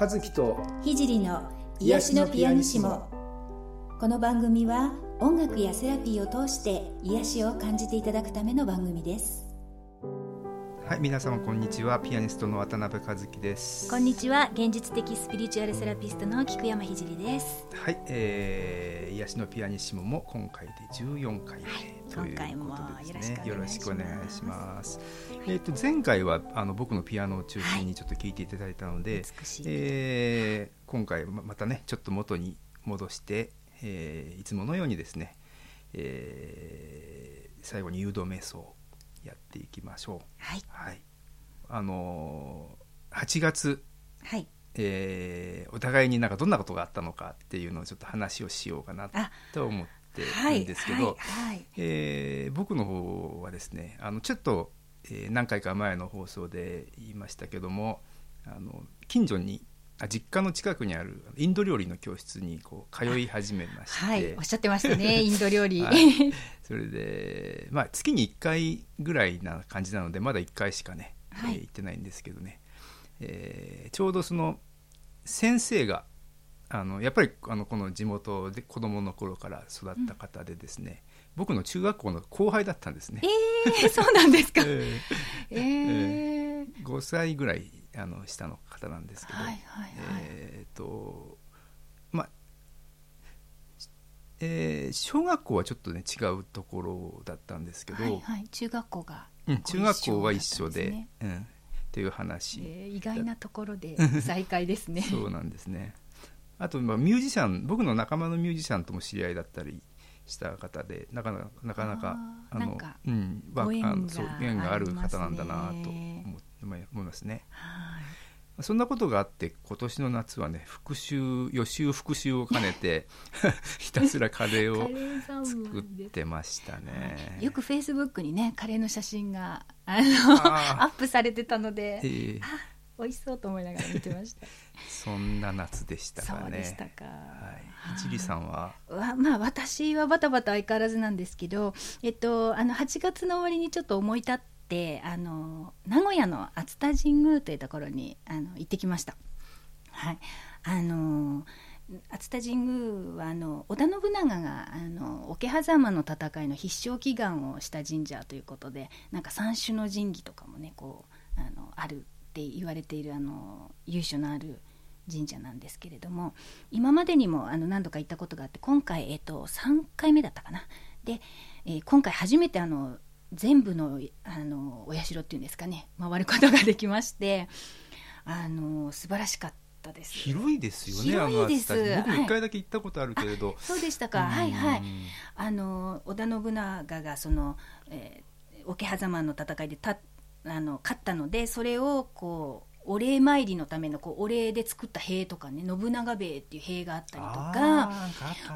和樹と聖の癒しのピアニシモ。この番組は音楽やセラピーを通して癒しを感じていただくための番組です。はい皆様こんにちは。ピアニストの渡辺和樹です。こんにちは。現実的スピリチュアルセラピストの菊山聖です。はい、えー、癒しのピアニシモも今回で14回目、はい、ということですね。よろしくお願いします。えっ、ー、と前回はあの僕のピアノを中心にちょっと聞いていただいたので、はい、えー、今回またねちょっと元に戻して、えー、いつものようにですね、えー、最後に誘導瞑想やっていきましょう。はい。はい、あのー、8月、はい、えー、お互いになんかどんなことがあったのかっていうのをちょっと話をしようかなと思ってるんですけど、え僕の方はですね、あのちょっと、えー、何回か前の放送で言いましたけども、あの近所にあ実家の近くにあるインド料理の教室にこう通い始めまして、はい、おっしゃってましたね インド料理、はい、それで、まあ、月に1回ぐらいな感じなのでまだ1回しかね、はい、えー、行ってないんですけどね、えー、ちょうどその先生があのやっぱりあのこの地元で子供の頃から育った方でですね、うん、僕の中学校の後輩だったんですね。えー、そうなんですか、え ーえー、えー、5歳ぐらいあの下の方なんですけど、はいはいはい、えっ、ー、とまあえー、小学校はちょっとね違うところだったんですけど、はいはい、中学校が、うん、中学校は一緒で、うん、っていう話、えー、意外なところで 再会ですね。そうなんですねあと、まあ、ミュージシャン僕の仲間のミュージシャンとも知り合いだったりした方でなかなかなかなかあのうん、ご縁がある方なんだなと思思いますね。はい。そんなことがあって今年の夏はね復習予習復習を兼ねて ひたすらカレーを作ってましたね。よくフェイスブックにねカレーの写真があのアップされてたので、えー、美味しそうと思いながら見てましたそんな夏でしたかね。そうでしたか。はい。一里さんは？わまあ私はバタバタ相変わらずなんですけどえっとあの8月の終わりにちょっと思い立ってってあの名古屋の熱田神宮というところにあの行ってきました。はい。あの熱田神宮はあの織田信長があの桶狭間の戦いの必勝祈願をした神社ということでなんか三種の神器とかもねこうあのあるって言われているあの由緒のある神社なんですけれども今までにもあの何度か行ったことがあって今回、えっと、3回目だったかな。で、えー、今回初めてあの全部のあのお社っていうんですかね回ることができましてあの素晴らしかったです。広いですよね広いです。僕も一回だけ行ったことあるけれど、はい、そうでしたか。はいはい。あの織田信長がその、えー、桶狭間の戦いでたあの勝ったのでそれをこうお礼参りのためのこうお礼で作った塀とかね信長塀っていう塀があったりとか。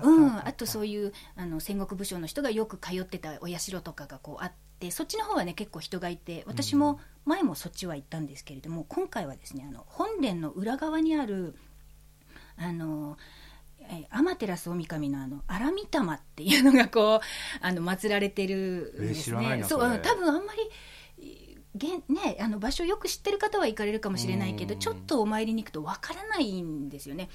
うんあとそういうあの戦国武将の人がよく通ってたお社とかがこうあってそっちの方はね結構人がいて私も前もそっちは行ったんですけれども、今回はですねあの本殿の裏側にあるあの天照大神のあの荒御霊っていうのがこうあの祀られてるんですね。そう多分あんまりげね、あの場所よく知ってる方は行かれるかもしれないけどちょっとお参りに行くとわからないんですよね。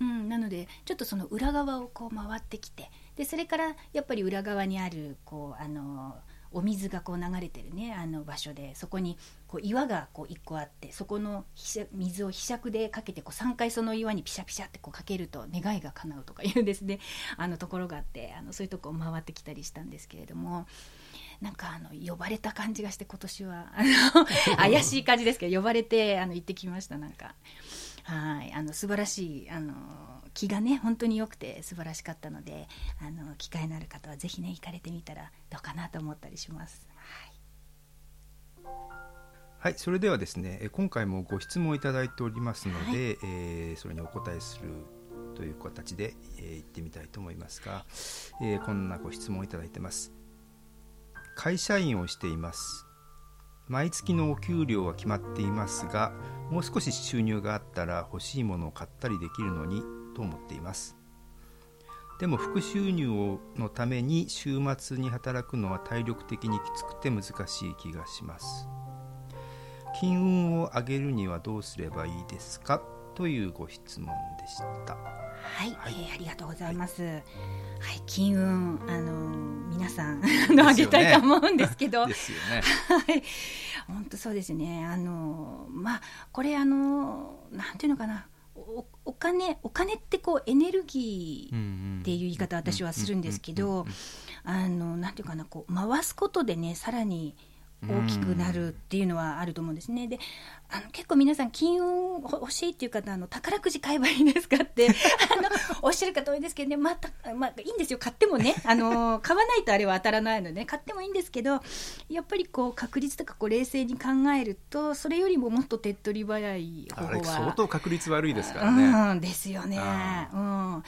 うん、なのでちょっとその裏側をこう回ってきてでそれからやっぱり裏側にあるこうあのお水がこう流れてるねあの場所でそこにこう岩がこう1個あってそこの水をひしゃくでかけてこう3回その岩にピシャピシャってこうかけると願いが叶うとかいうですねあのところがあってあのそういうとこを回ってきたりしたんですけれども。なんかあの呼ばれた感じがして今年はあの 怪しい感じですけど呼ばれてあの行ってきましたなんかはいあの素晴らしいあの気がね本当に良くて素晴らしかったのであの機会のある方はぜひね行かれてみたらどうかなと思ったりします。はいはい、それではですね、今回もご質問いただいておりますので、はい、えー、それにお答えするという形で、えー、行ってみたいと思いますが、えー、こんなご質問をいただいてます。会社員をしています。毎月のお給料は決まっていますがもう少し収入があったら欲しいものを買ったりできるのにと思っています。でも副収入のために週末に働くのは体力的にきつくて難しい気がします。金運を上げるにはどうすればいいですか？というご質問でした。はい、はい、えー、ありがとうございます、はい、金運あの皆さんあの、あげたいと思うんですけど。ですよね。はい。本当そうですね。あのまあこれあのなんていうのかな。おお金お金ってこうエネルギーっていう言い方私はするんですけどあのなんていうかなこう回すことでねさらに大きくなるっていうのはあると思うんですね。であの結構皆さん金運欲しいっていう方あの宝くじ買えばいいんですかって あのおっしゃる方多いですけどね。また、まあ、いいんですよ。買ってもねあの買わないとあれは当たらないので、ね、買ってもいいんですけどやっぱりこう確率とかこう冷静に考えるとそれよりももっと手っ取り早い方法は相当確率悪いですからね。うん、ですよね。うん、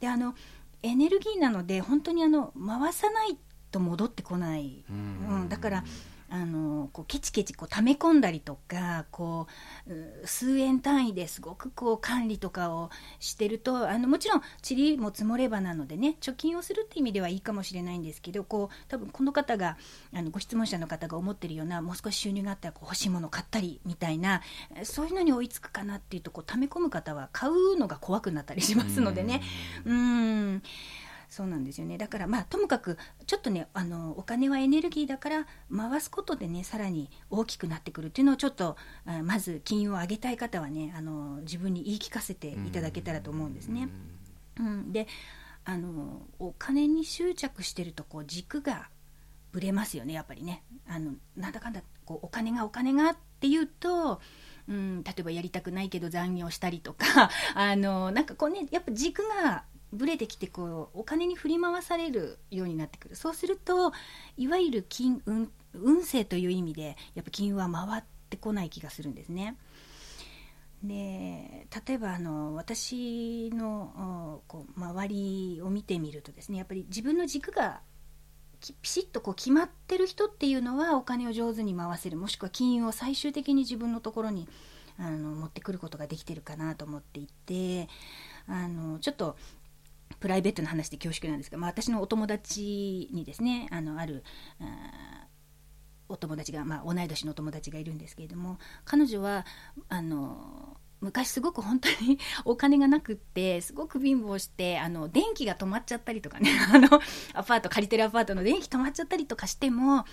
であのエネルギーなので本当にあの回さないと戻ってこない、うん、うん、だからあのこうケチケチこう溜め込んだりとかこう数円単位ですごくこう管理とかをしてるとあのもちろん塵も積もればなのでね貯金をするって意味ではいいかもしれないんですけどこう多分この方があのご質問者の方が思ってるようなもう少し収入があったらこう欲しいもの買ったりみたいなそういうのに追いつくかなっていうとこう溜め込む方は買うのが怖くなったりしますのでね。うんそうなんですよね。だからまあともかくちょっとねあのお金はエネルギーだから回すことでねさらに大きくなってくるっていうのをちょっとあまず金融を上げたい方はねあの自分に言い聞かせていただけたらと思うんですね。うん、であのお金に執着してるとこう軸がぶれますよねやっぱりね。あのなんだかんだこうお金がお金がっていうとうん、例えばやりたくないけど残業したりとか あのなんかこうねやっぱ軸がぶれてきてこうお金に振り回されるようになってくるそうするといわゆる金運運勢という意味でやっぱ金運は回ってこない気がするんですね。で例えばあの私のこう周りを見てみるとですねやっぱり自分の軸がピシッとこう決まってる人っていうのはお金を上手に回せるもしくは金融を最終的に自分のところにあの持ってくることができてるかなと思っていてあのちょっとプライベートな話で恐縮なんですが、まあ、私のお友達にですねあのあるあお友達が、まあ、同い年のお友達がいるんですけれども彼女はあの昔すごく本当に お金がなくってすごく貧乏してあの電気が止まっちゃったりとかね あのアパート借りてるアパートの電気止まっちゃったりとかしても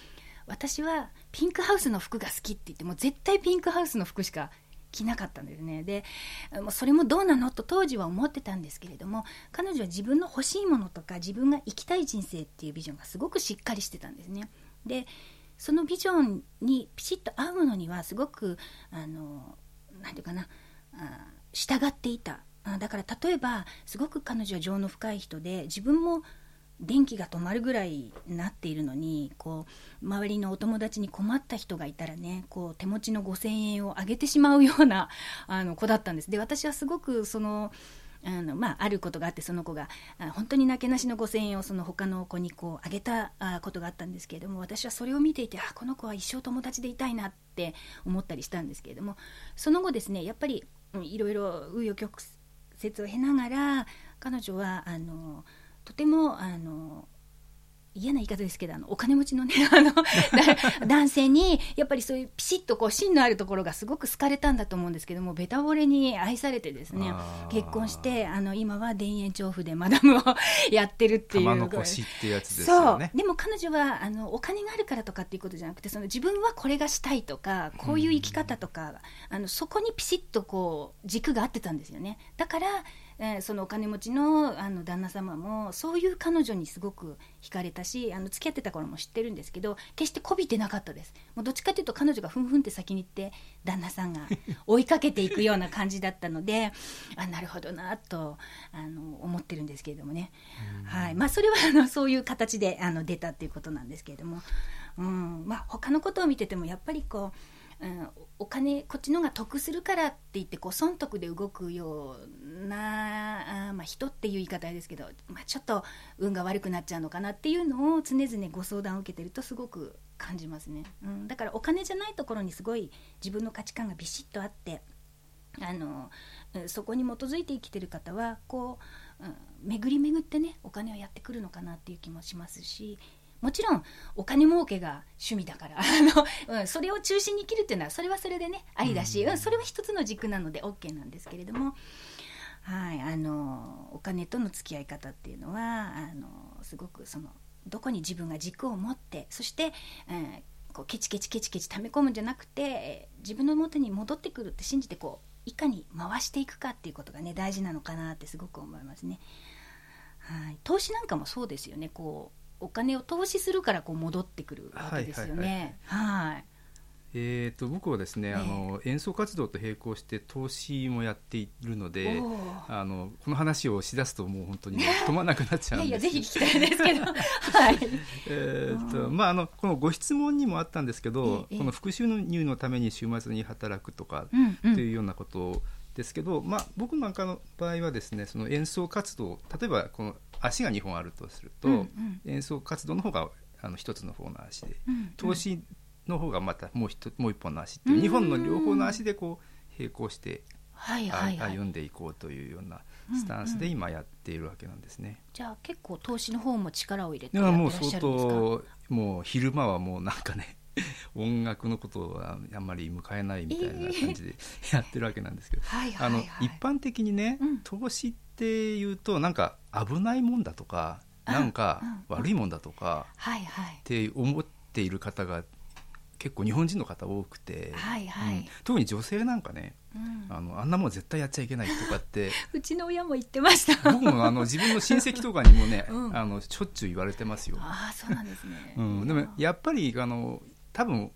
私はピンクハウスの服が好きって言ってもう絶対ピンクハウスの服しか着なかったんですね。でもうそれもどうなの？と当時は思ってたんですけれども彼女は自分の欲しいものとか自分が生きたい人生っていうビジョンがすごくしっかりしてたんですね。でそのビジョンにピシッと合うのにはすごくあの何て言うかなあ従っていた。だから例えばすごく彼女は情の深い人で自分も電気が止まるぐらいなっているのにこう周りのお友達に困った人がいたらねこう手持ちの5,000円をあげてしまうようなあの子だったんです。で私はすごくそのあのまあ、あることがあってその子が本当になけなしの5,000円をその他の子にこうあげたことがあったんですけれども私はそれを見ていてあこの子は一生友達でいたいなって思ったりしたんですけれどもその後ですねやっぱりいろいろ紆余曲折を経ながら彼女はあのとてもあの嫌な言い方ですけどあのお金持ちのね あの男性にやっぱりそういうピシッとこう芯のあるところがすごく好かれたんだと思うんですけどもべたぼれに愛されてですね結婚してあの今は田園調布でマダムをやってるっていう玉の腰ってやつですよね。でも彼女はあのお金があるからとかっていうことじゃなくてその自分はこれがしたいとかこういう生き方とか、あのそこにピシッとこう軸が合ってたんですよね。だからえー、そのお金持ちのあの旦那様もそういう彼女にすごく惹かれたしあの付き合ってた頃も知ってるんですけど決してこびてなかったです。もうどっちかというと彼女がふんふんって先に行って旦那さんが 追いかけていくような感じだったのであなるほどなとあの思ってるんですけれどもね、はい。まあ、それはあのそういう形であの出たっていうことなんですけれども、うん。まあ、他のことを見ててもやっぱりこううん、お金こっちのが得するからって言ってこう損得で動くようなあ、まあ、人っていう言い方ですけど、まあ、ちょっと運が悪くなっちゃうのかなっていうのを常々ご相談を受けてるとすごく感じますね、うん、だからお金じゃないところにすごい自分の価値観がビシッとあってあのそこに基づいて生きてる方はこう、うん、巡り巡ってねお金はやってくるのかなっていう気もしますしもちろんお金儲けが趣味だから あの、うん、それを中心に生きるっていうのはそれはそれでねありだし、うん、それは一つの軸なので OK なんですけれども。はい、あのお金との付き合い方っていうのはあのすごくそのどこに自分が軸を持ってそして、えー、こうケチケチケチケチ溜め込むんじゃなくて自分の元に戻ってくるって信じてこういかに回していくかっていうことがね大事なのかなってすごく思いますね。はい、投資なんかもそうですよねこうお金を投資するからこう戻ってくるわけですよね。はいえーと、僕はですね、ね、あの演奏活動と並行して投資もやっているのであのこの話をしだすともう本当に 止まらなくなっちゃうんですいやぜひ聞きたいですけど、はい。えとまあ、あのこのご質問にもあったんですけど、この復讐の入のために週末に働くとかというようなことですけど、うんうん、まあ、僕なんかの場合はですねその演奏活動例えばこの足が2本あるとすると、うんうん、演奏活動の方があの一つの方の足で、うんうん、投資の方がまたもう一もう一本の足っていう2本の両方の足でこう並行して、はいはいはい、歩んでいこうというようなスタンスで今やっているわけなんですね。うんうん、じゃあ結構投資の方も力を入れてやってらっしゃるんですか？もう相当もう昼間はもうなんかね 音楽のことはあんまり迎えないみたいな感じでやってるわけなんですけど、あの一般的にね、うん、投資っていうとなんか危ないもんだとかなんか悪いもんだとかって思っている方が結構日本人の方多くて、はいはい。うん、特に女性なんかね、うん、あのあんなもん絶対やっちゃいけないとかって うちの親も言ってました。僕もあの自分の親戚とかにもね、うん、あのしょっちゅう言われてますよ。あそうなんですね、うん、でもやっぱりあの多分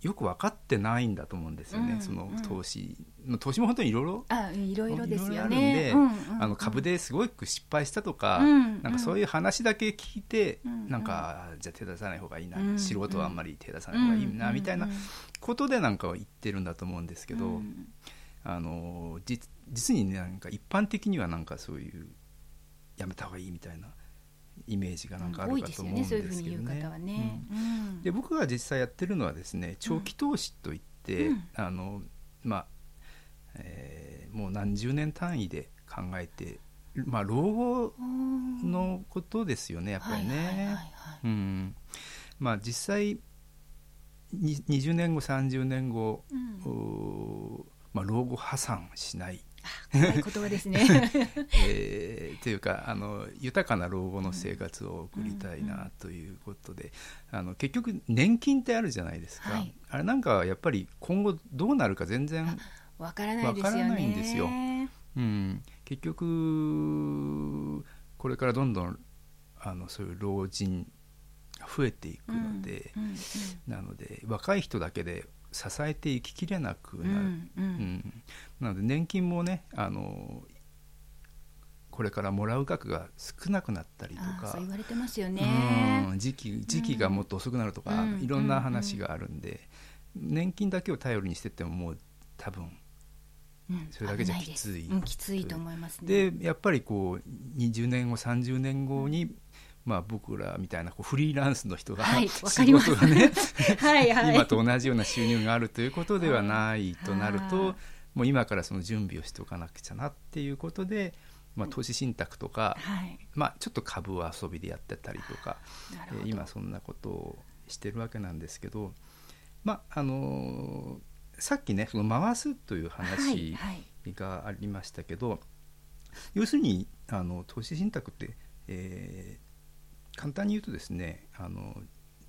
よく分かってないんだと思うんですよね、うんうん、その投資投資も本当にいろいろあいろいろですよね。あの株ですごく失敗したとか、うんうん、なんかそういう話だけ聞いて、うんうん、なんかじゃあ手出さない方がいいな、うんうん、素人はあんまり手出さない方がいいな、みたいなことでなんかは言ってるんだと思うんですけど、うん、あの実実にねなんか一般的にはなんかそういうやめた方がいいみたいなイメージがなんかあるかと思うんですけどね。で僕が実際やってるのはですね長期投資といって、うん、あのまあ、えー、もう何十年単位で考えてまあ老後のことですよねやっぱりね。まあ実際20年後30年後、うん、まあ、老後破産しない言葉ですね、えー、というかあの豊かな老後の生活を送りたいなということで、あの結局年金ってあるじゃないですか、はい、あれなんかやっぱり今後どうなるか全然わからないですよね。んですよ。うん、結局これからどんどんあのそういう老人増えていくので、なので若い人だけで支えていききれなくなる、うん、うん、なので年金もねあのこれからもらう額が少なくなったりとか。そう言われてますよね、うん、時期時期がもっと遅くなるとか、うん、いろんな話があるんで、年金だけを頼りにしててももう多分それだけじゃきつい、きついと思いますね。でやっぱりこう20年後30年後に、まあ、僕らみたいなこうフリーランスの人が、はい、仕事がねはい、はい、今と同じような収入があるということではないとなると、もう今からその準備をしておかなくちゃなっていうことで、まあ、投資信託とか、はい、まあ、ちょっと株を遊びでやってたりとか、えー、今そんなことをしてるわけなんですけど、まああのー、さっきねその回すという話がありましたけど、はいはい、要するにあの投資信託って、えー、簡単に言うとですねあの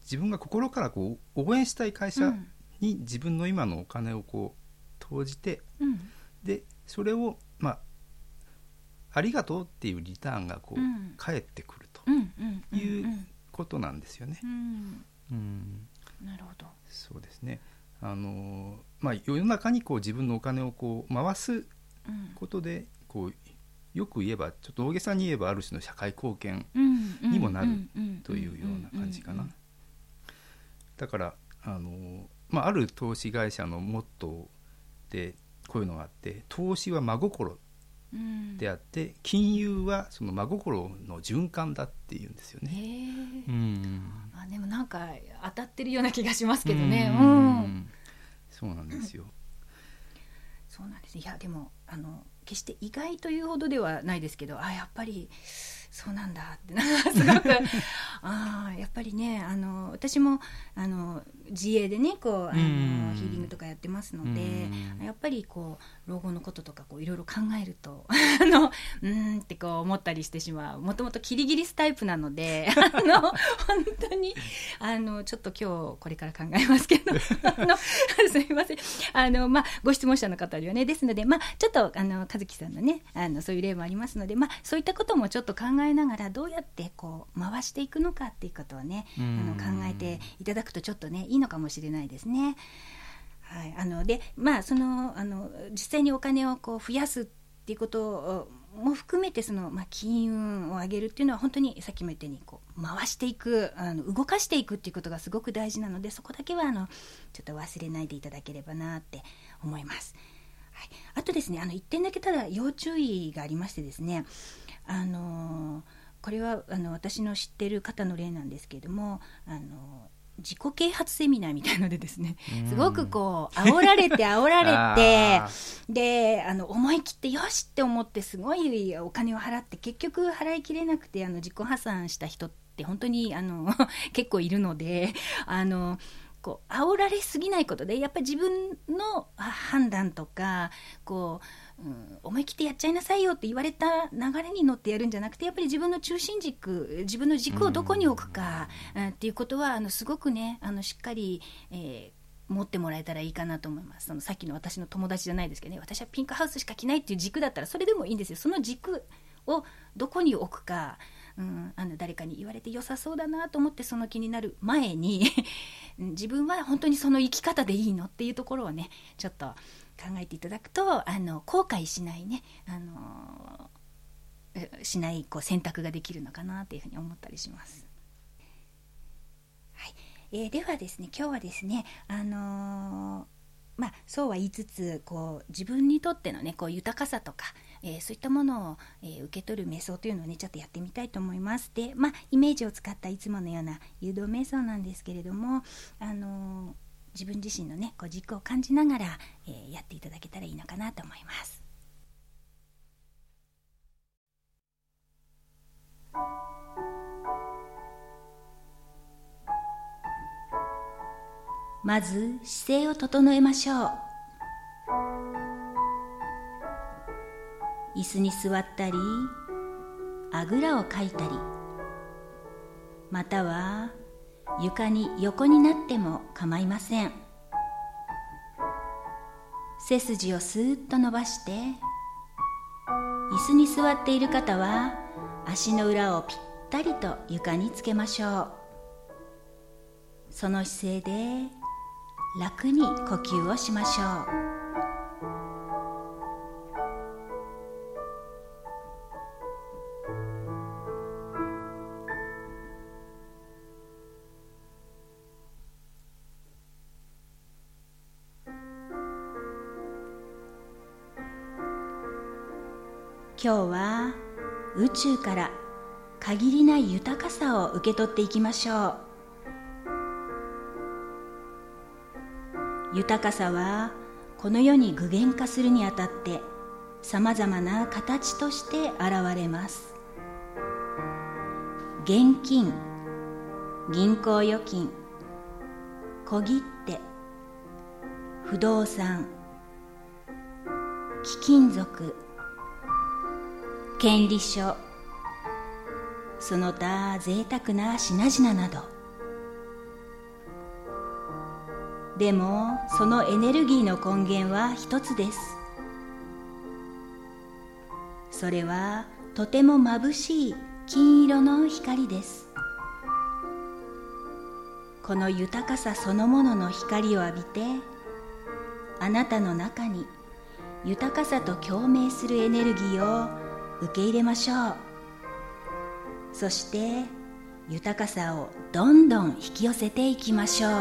自分が心からこう応援したい会社に自分の今のお金をこう投じて、うん、でそれをまあありがとうっていうリターンがこう、うん、返ってくるということなんですよね。なるほど。そうですね。あの、まあ、世の中にこう自分のお金をこう回すことで、こうよく言えばちょっと大げさに言えばある種の社会貢献にもなるというような感じかな。だからあの、まあ、ある投資会社のモットーでこういうのがあって投資は真心であって、うん、金融はその真心の循環だっていうんですよね。うん、あでもなんか当たってるような気がしますけどね。うん、そうなんですよ。そうなんです。いやでもあの決して意外というほどではないですけどあやっぱりそうなんだって。すごくあやっぱりねあの私もあの自営でねこうあのヒーリングとかやってますのでやっぱりこう老後のこととかこういろいろ考えると あのうんってこう思ったりしてしまう。もともとキリギリスタイプなので あの本当にあのちょっと今日これから考えますけど あのすみません。あの、まあ、ご質問者の方にはねですので、まあ、ちょっとあの和樹さんのねあのそういう例もありますので、まあ、そういったこともちょっと考えながらどうやってこう回していくのかっていうことをねあの考えていただくとちょっとねいいのかもしれないですね。はい、あのでまあそのあの実際にお金をこう増やすっていうことも含めてその、まあ、金運を上げるっていうのは本当にさっきも言ったようにこう回していくあの動かしていくっていうことがすごく大事なのでそこだけはあのちょっと忘れないでいただければなって思います。はい、あとですねあの1点だけただ要注意がありましてですねあのこれはあの私の知ってる方の例なんですけれどもあの自己啓発セミナーみたいのでですねすごくこう煽られて煽られて であの思い切ってよしって思ってすごいお金を払って結局払いきれなくてあの自己破産した人って本当にあの 結構いるのであのこう煽られすぎないことでやっぱり自分の判断とかこううん、思い切ってやっちゃいなさいよって言われた流れに乗ってやるんじゃなくてやっぱり自分の中心軸自分の軸をどこに置くか、うん、っていうことはあのすごくねあのしっかり、えー持ってもらえたらいいかなと思います。そのさっきの私の友達じゃないですけどね私はピンクハウスしか着ないっていう軸だったらそれでもいいんですよ。その軸をどこに置くか、うん、あの誰かに言われて良さそうだなと思ってその気になる前に 自分は本当にその生き方でいいのっていうところをねちょっと考えていただくとあの後悔しないねあのしないこう選択ができるのかなというふうに思ったりします。はいえー、ではですね今日はですねあのー、まあ、そうは言いつつこう自分にとっての、ね、こう豊かさとか、えー、そういったものを、えー、受け取る瞑想というのをねちょっとやってみたいと思います。で、まあ、イメージを使ったいつものような誘導瞑想なんですけれども、あの自分自身のねこう軸を感じながら、え、やっていただけたらいいのかなと思います。まず姿勢を整えましょう椅子に座ったりあぐらをかいたりまたは床に横になっても構いません。背筋をスーッと伸ばして椅子に座っている方は足の裏をぴったりと床につけましょう。その姿勢で楽に呼吸をしましょう。今日は宇宙から限りない豊かさを受け取っていきましょう。豊かさはこの世に具現化するにあたってさまざまな形として現れます。現金銀行預金小切手不動産貴金属。権利書。その他贅沢な品々など。でもそのエネルギーの根源は一つです。それはとても眩しい金色の光です。この豊かさそのものの光を浴びてあなたの中に豊かさと共鳴するエネルギーを受け入れましょう。そして豊かさをどんどん引き寄せていきましょう。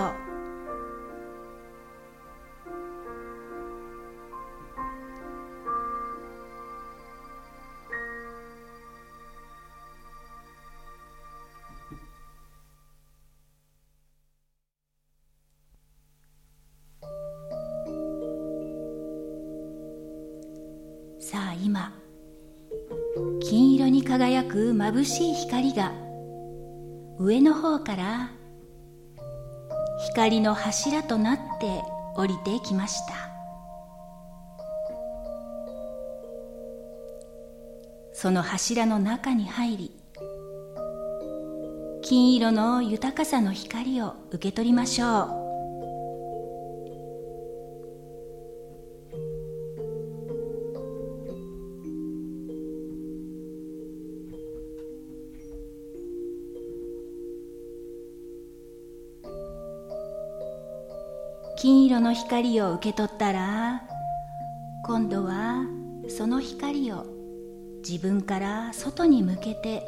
さあ今金色に輝く眩しい光が上の方から光の柱となって降りてきました。その柱の中に入り金色の豊かさの光を受け取りましょう。の光を受け取ったら今度はその光を自分から外に向けて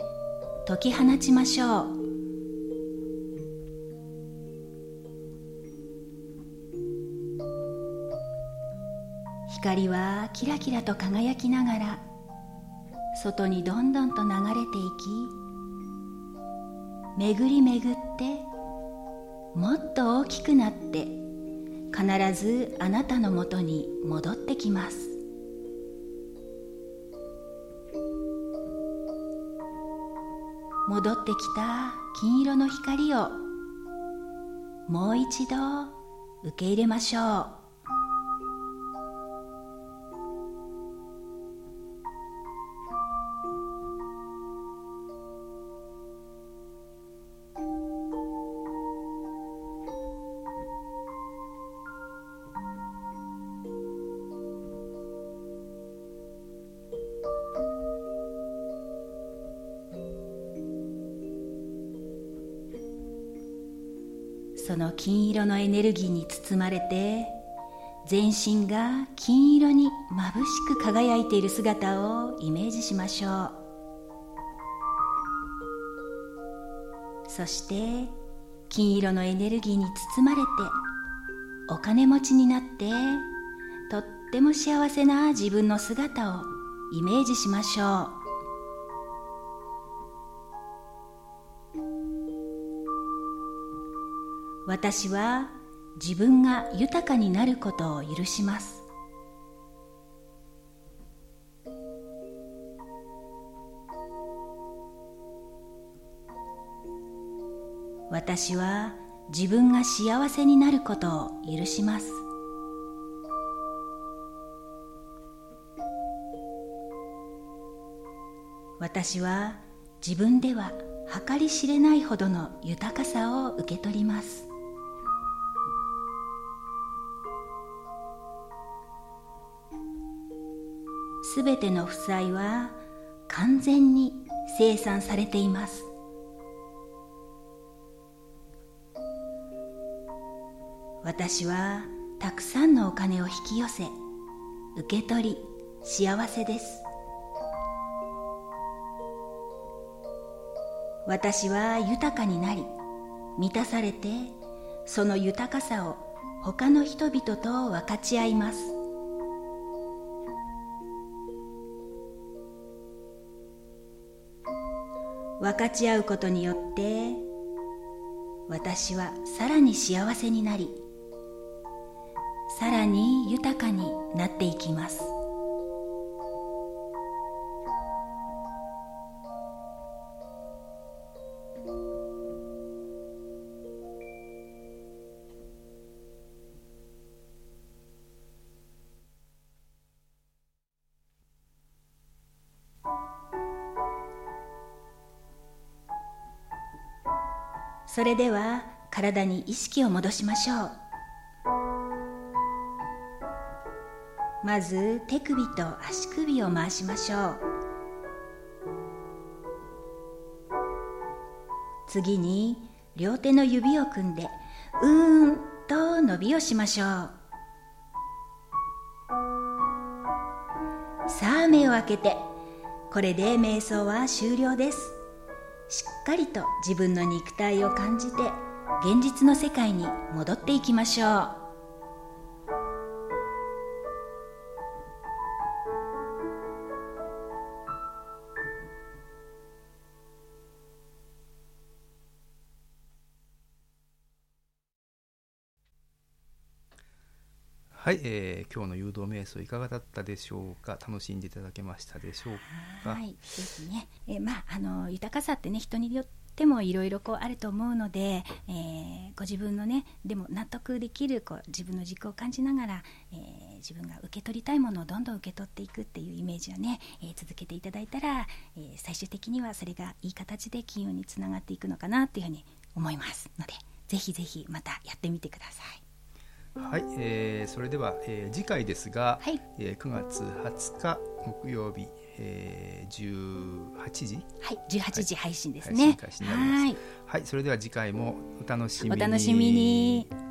解き放ちましょう。光はキラキラと輝きながら外にどんどんと流れていき巡り巡ってもっと大きくなって必ずあなたのもとに戻ってきます。戻ってきた金色の光をもう一度受け入れましょう。その金色のエネルギーに包まれて全身が金色に眩しく輝いている姿をイメージしましょう。そして金色のエネルギーに包まれてお金持ちになってとっても幸せな自分の姿をイメージしましょう。私は自分が豊かになることを許します。私は自分が幸せになることを許します。私は自分では計り知れないほどの豊かさを受け取ります。すべての負債は完全に清算されています。私はたくさんのお金を引き寄せ受け取り幸せです。私は豊かになり満たされてその豊かさを他の人々と分かち合います。分かち合うことによって私はさらに幸せになりさらに豊かになっていきます。それでは体に意識を戻しましょう。まず手首と足首を回しましょう。次に両手の指を組んでうーんと伸びをしましょう。さあ目を開けてこれで瞑想は終了です。しっかりと自分の肉体を感じて現実の世界に戻っていきましょう。はい、えー、今日の誘導瞑想いかがだったでしょうか？楽しんでいただけましたでしょうか？はいですね、えー、まああの豊かさってね人によってもいろいろこうあると思うので、えー、ご自分のねでも納得できるこう自分の軸を感じながら、えー、自分が受け取りたいものをどんどん受け取っていくっていうイメージをね、えー、続けていただいたら、え最終的にはそれがいい形で金運につながっていくのかなっていうふうに思いますのでぜひぜひまたやってみてください。はい、えー、それでは、えー、次回ですが、はい。えー、9月20日木曜日、えー、18時？はい18時配信ですね、はい、はい、それでは次回もお楽しみに。お楽しみに